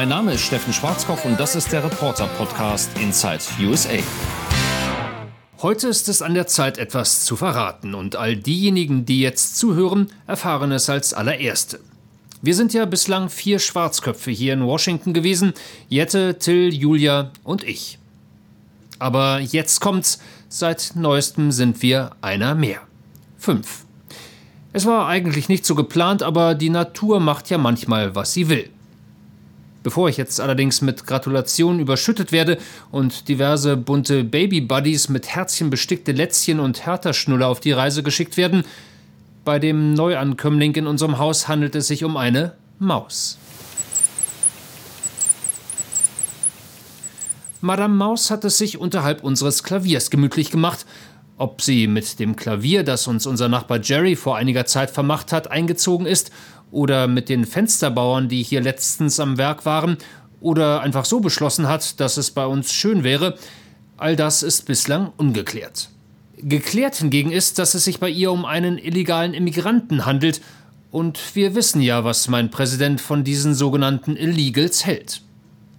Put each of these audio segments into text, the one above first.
Mein Name ist Steffen Schwarzkopf und das ist der Reporter-Podcast Inside USA. Heute ist es an der Zeit, etwas zu verraten und all diejenigen, die jetzt zuhören, erfahren es als allererste. Wir sind ja bislang vier Schwarzköpfe hier in Washington gewesen, Jette, Till, Julia und ich. Aber jetzt kommt's, seit neuestem sind wir einer mehr. Fünf. Es war eigentlich nicht so geplant, aber die Natur macht ja manchmal, was sie will. Bevor ich jetzt allerdings mit Gratulationen überschüttet werde und diverse bunte Baby-Buddies mit Herzchen bestickte Lätzchen und Härterschnuller auf die Reise geschickt werden, bei dem Neuankömmling in unserem Haus handelt es sich um eine Maus. Madame Maus hat es sich unterhalb unseres Klaviers gemütlich gemacht ob sie mit dem Klavier, das uns unser Nachbar Jerry vor einiger Zeit vermacht hat, eingezogen ist, oder mit den Fensterbauern, die hier letztens am Werk waren, oder einfach so beschlossen hat, dass es bei uns schön wäre, all das ist bislang ungeklärt. Geklärt hingegen ist, dass es sich bei ihr um einen illegalen Immigranten handelt, und wir wissen ja, was mein Präsident von diesen sogenannten Illegals hält.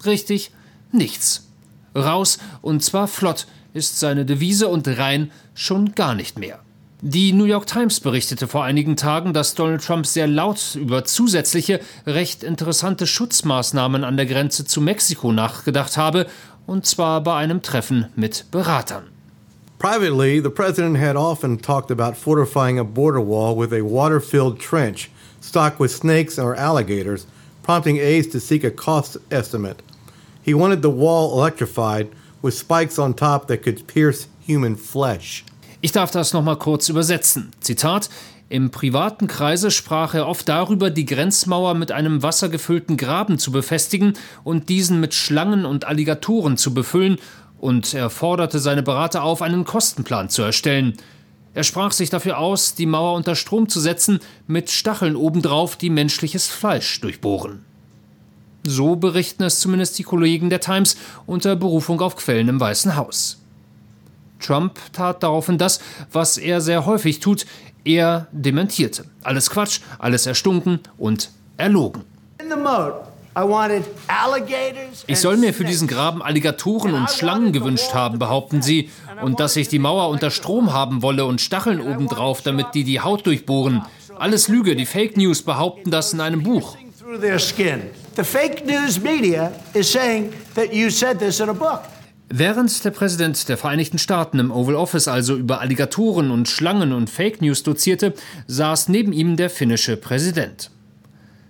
Richtig, nichts. Raus, und zwar flott, ist seine Devise und rein schon gar nicht mehr. Die New York Times berichtete vor einigen Tagen, dass Donald Trump sehr laut über zusätzliche, recht interessante Schutzmaßnahmen an der Grenze zu Mexiko nachgedacht habe, und zwar bei einem Treffen mit Beratern. Privately, the president had often talked about fortifying a border wall with a water-filled trench stocked with snakes or alligators, prompting aides to seek a cost estimate. He wanted the wall electrified with spikes on top that could pierce human flesh. Ich darf das nochmal kurz übersetzen. Zitat: Im privaten Kreise sprach er oft darüber, die Grenzmauer mit einem wassergefüllten Graben zu befestigen und diesen mit Schlangen und Alligatoren zu befüllen, und er forderte seine Berater auf, einen Kostenplan zu erstellen. Er sprach sich dafür aus, die Mauer unter Strom zu setzen, mit Stacheln obendrauf, die menschliches Fleisch durchbohren. So berichten es zumindest die Kollegen der Times unter Berufung auf Quellen im Weißen Haus. Trump tat daraufhin das, was er sehr häufig tut, er dementierte. Alles Quatsch, alles erstunken und erlogen. Ich soll mir für diesen Graben Alligatoren und Schlangen gewünscht haben, behaupten sie, und dass ich die Mauer unter Strom haben wolle und Stacheln obendrauf, damit die die Haut durchbohren. Alles Lüge, die Fake News behaupten das in einem Buch. The fake news media is saying that you said this in a book. Während der Präsident der Vereinigten Staaten im Oval Office also über Alligatoren und Schlangen und Fake News dozierte, saß neben ihm der finnische Präsident.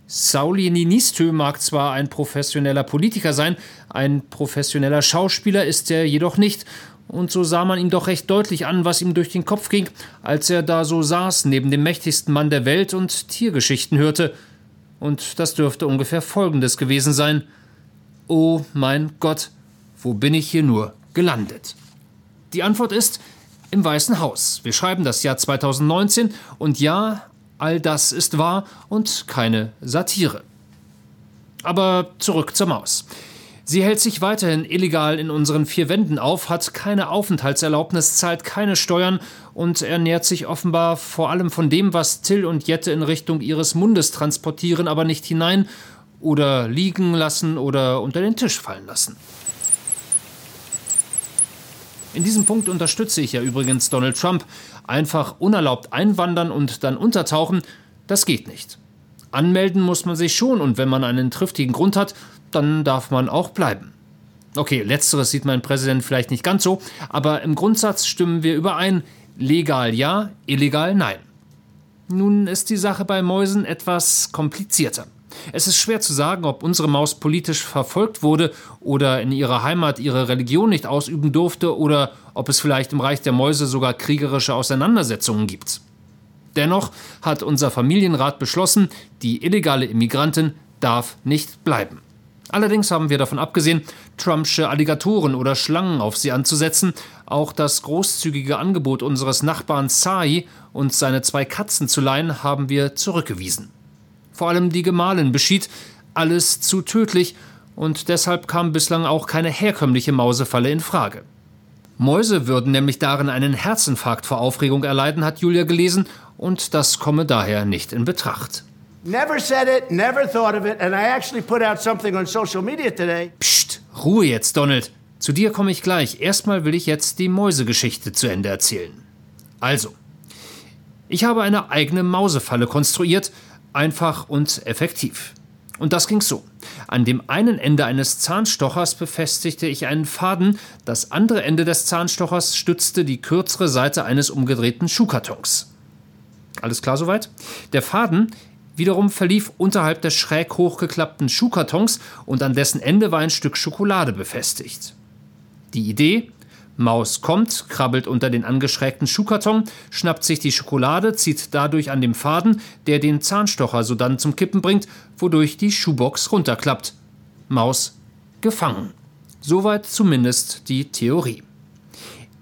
Sauli Niinistö mag zwar ein professioneller Politiker sein, ein professioneller Schauspieler ist er jedoch nicht, und so sah man ihm doch recht deutlich an, was ihm durch den Kopf ging, als er da so saß neben dem mächtigsten Mann der Welt und Tiergeschichten hörte – und das dürfte ungefähr Folgendes gewesen sein. Oh mein Gott, wo bin ich hier nur gelandet? Die Antwort ist im Weißen Haus. Wir schreiben das Jahr 2019 und ja, all das ist wahr und keine Satire. Aber zurück zur Maus. Sie hält sich weiterhin illegal in unseren vier Wänden auf, hat keine Aufenthaltserlaubnis, zahlt keine Steuern und ernährt sich offenbar vor allem von dem, was Till und Jette in Richtung ihres Mundes transportieren, aber nicht hinein oder liegen lassen oder unter den Tisch fallen lassen. In diesem Punkt unterstütze ich ja übrigens Donald Trump. Einfach unerlaubt einwandern und dann untertauchen, das geht nicht. Anmelden muss man sich schon und wenn man einen triftigen Grund hat, dann darf man auch bleiben. Okay, letzteres sieht mein Präsident vielleicht nicht ganz so, aber im Grundsatz stimmen wir überein, legal ja, illegal nein. Nun ist die Sache bei Mäusen etwas komplizierter. Es ist schwer zu sagen, ob unsere Maus politisch verfolgt wurde oder in ihrer Heimat ihre Religion nicht ausüben durfte oder ob es vielleicht im Reich der Mäuse sogar kriegerische Auseinandersetzungen gibt. Dennoch hat unser Familienrat beschlossen, die illegale Immigrantin darf nicht bleiben. Allerdings haben wir davon abgesehen, Trumpsche Alligatoren oder Schlangen auf sie anzusetzen. Auch das großzügige Angebot unseres Nachbarn Sai, uns seine zwei Katzen zu leihen, haben wir zurückgewiesen. Vor allem die Gemahlin beschied, alles zu tödlich und deshalb kam bislang auch keine herkömmliche Mausefalle in Frage. Mäuse würden nämlich darin einen Herzinfarkt vor Aufregung erleiden, hat Julia gelesen, und das komme daher nicht in Betracht. Never said it, never thought of it, and I actually put out something on social media today. Psst, Ruhe jetzt, Donald. Zu dir komme ich gleich. Erstmal will ich jetzt die Mäusegeschichte zu Ende erzählen. Also, ich habe eine eigene Mausefalle konstruiert, einfach und effektiv. Und das ging so. An dem einen Ende eines Zahnstochers befestigte ich einen Faden, das andere Ende des Zahnstochers stützte die kürzere Seite eines umgedrehten Schuhkartons. Alles klar soweit? Der Faden wiederum verlief unterhalb des schräg hochgeklappten Schuhkartons und an dessen Ende war ein Stück Schokolade befestigt. Die Idee? Maus kommt, krabbelt unter den angeschrägten Schuhkarton, schnappt sich die Schokolade, zieht dadurch an dem Faden, der den Zahnstocher sodann zum Kippen bringt, wodurch die Schuhbox runterklappt. Maus gefangen. Soweit zumindest die Theorie.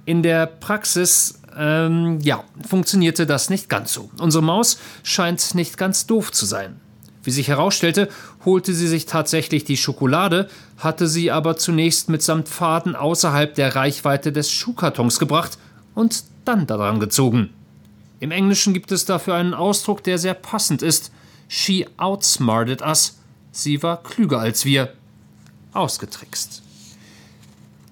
In der Praxis, ähm, ja, funktionierte das nicht ganz so. Unsere Maus scheint nicht ganz doof zu sein. Wie sich herausstellte, holte sie sich tatsächlich die Schokolade, hatte sie aber zunächst mitsamt Faden außerhalb der Reichweite des Schuhkartons gebracht und dann daran gezogen. Im Englischen gibt es dafür einen Ausdruck, der sehr passend ist. She outsmarted us. Sie war klüger als wir. Ausgetrickst.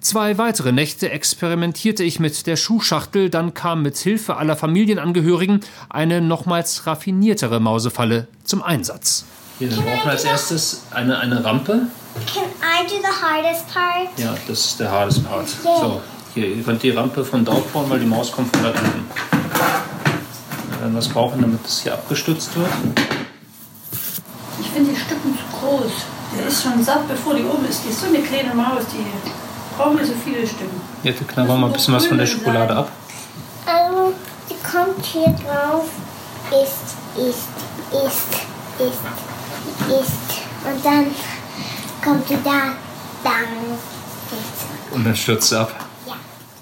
Zwei weitere Nächte experimentierte ich mit der Schuhschachtel, dann kam mit Hilfe aller Familienangehörigen eine nochmals raffiniertere Mausefalle zum Einsatz. Hier, dann brauchen wir als erstes eine, eine Rampe. Can I do the hardest part? Ja, das ist der hardest part. Yeah. So, hier, ihr könnt die Rampe von dort bauen, weil die Maus kommt von da unten. Wir werden was brauchen, damit das hier abgestützt wird. Ich finde die Stücken zu groß. Der ist schon satt, bevor die oben ist. Die ist so eine kleine Maus, die brauchen wir so viele Stücken. Jetzt knabbern wir mal ein bisschen was von der Schokolade ab. Also, sie kommt hier drauf, isst, isst, isst, isst, isst. Und dann kommt sie da, dann Und dann stürzt sie ab. Ja.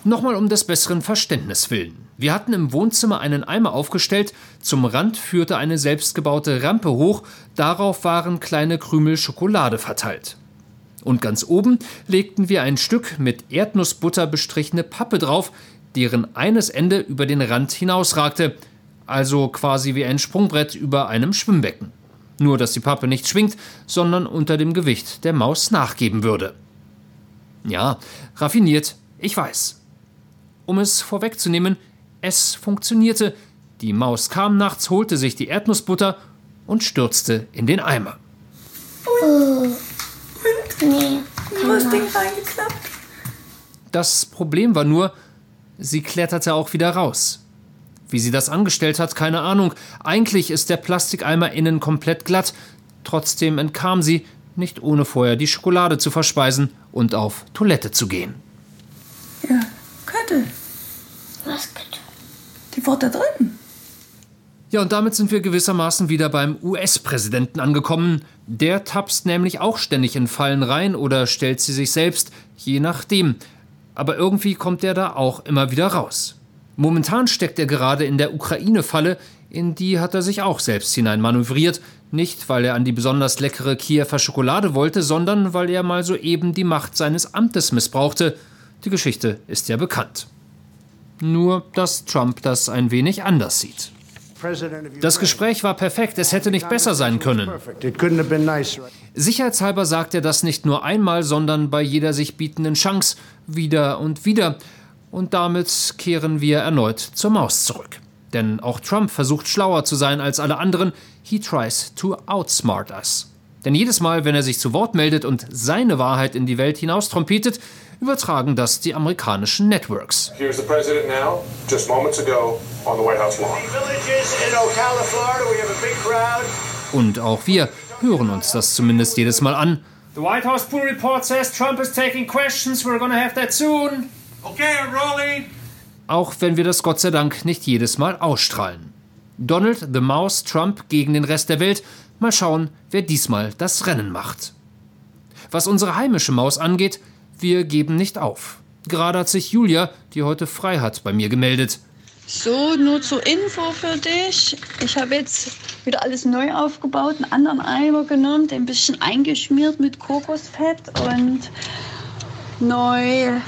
Nochmal um des besseren Verständnis willen. Wir hatten im Wohnzimmer einen Eimer aufgestellt, zum Rand führte eine selbstgebaute Rampe hoch, darauf waren kleine Krümel Schokolade verteilt. Und ganz oben legten wir ein Stück mit Erdnussbutter bestrichene Pappe drauf, deren eines Ende über den Rand hinausragte, also quasi wie ein Sprungbrett über einem Schwimmbecken. Nur dass die Pappe nicht schwingt, sondern unter dem Gewicht der Maus nachgeben würde. Ja, raffiniert, ich weiß. Um es vorwegzunehmen, es funktionierte. Die Maus kam nachts, holte sich die Erdnussbutter und stürzte in den Eimer. Oh. Nee. Das Ding reingeklappt. Das Problem war nur, sie kletterte auch wieder raus. Wie sie das angestellt hat, keine Ahnung. Eigentlich ist der Plastikeimer innen komplett glatt. Trotzdem entkam sie, nicht ohne vorher die Schokolade zu verspeisen und auf Toilette zu gehen. Ja, Köttel. Was Köttel? Die war da drin. Ja, und damit sind wir gewissermaßen wieder beim US-Präsidenten angekommen. Der tapst nämlich auch ständig in Fallen rein oder stellt sie sich selbst, je nachdem. Aber irgendwie kommt er da auch immer wieder raus. Momentan steckt er gerade in der Ukraine-Falle, in die hat er sich auch selbst hineinmanövriert. Nicht, weil er an die besonders leckere Kiewer Schokolade wollte, sondern weil er mal soeben die Macht seines Amtes missbrauchte. Die Geschichte ist ja bekannt. Nur, dass Trump das ein wenig anders sieht. Das Gespräch war perfekt, es hätte nicht besser sein können. Sicherheitshalber sagt er das nicht nur einmal, sondern bei jeder sich bietenden Chance wieder und wieder. Und damit kehren wir erneut zur Maus zurück. Denn auch Trump versucht schlauer zu sein als alle anderen. He tries to outsmart us. Denn jedes Mal, wenn er sich zu Wort meldet und seine Wahrheit in die Welt hinaus trompetet, übertragen das die amerikanischen Networks. Here's the president now, just moments ago on the White House lawn. Und auch wir hören uns das zumindest jedes Mal an. The White House pool report says Trump is taking questions. We're gonna have that soon. Okay, rolling. Auch wenn wir das Gott sei Dank nicht jedes Mal ausstrahlen. Donald the Mouse Trump gegen den Rest der Welt. Mal schauen, wer diesmal das Rennen macht. Was unsere heimische Maus angeht, wir geben nicht auf. Gerade hat sich Julia, die heute frei hat, bei mir gemeldet. So, nur zur Info für dich. Ich habe jetzt wieder alles neu aufgebaut, einen anderen Eimer genommen, den ein bisschen eingeschmiert mit Kokosfett und neu ähm,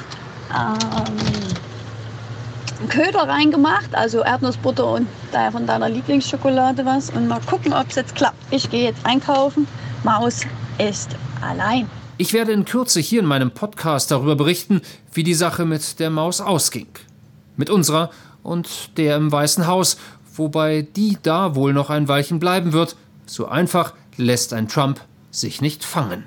Köder reingemacht, also Erdnussbutter und daher von deiner Lieblingsschokolade was. Und mal gucken, ob es jetzt klappt. Ich gehe jetzt einkaufen. Maus ist allein. Ich werde in Kürze hier in meinem Podcast darüber berichten, wie die Sache mit der Maus ausging. Mit unserer und der im Weißen Haus, wobei die da wohl noch ein Weilchen bleiben wird. So einfach lässt ein Trump sich nicht fangen.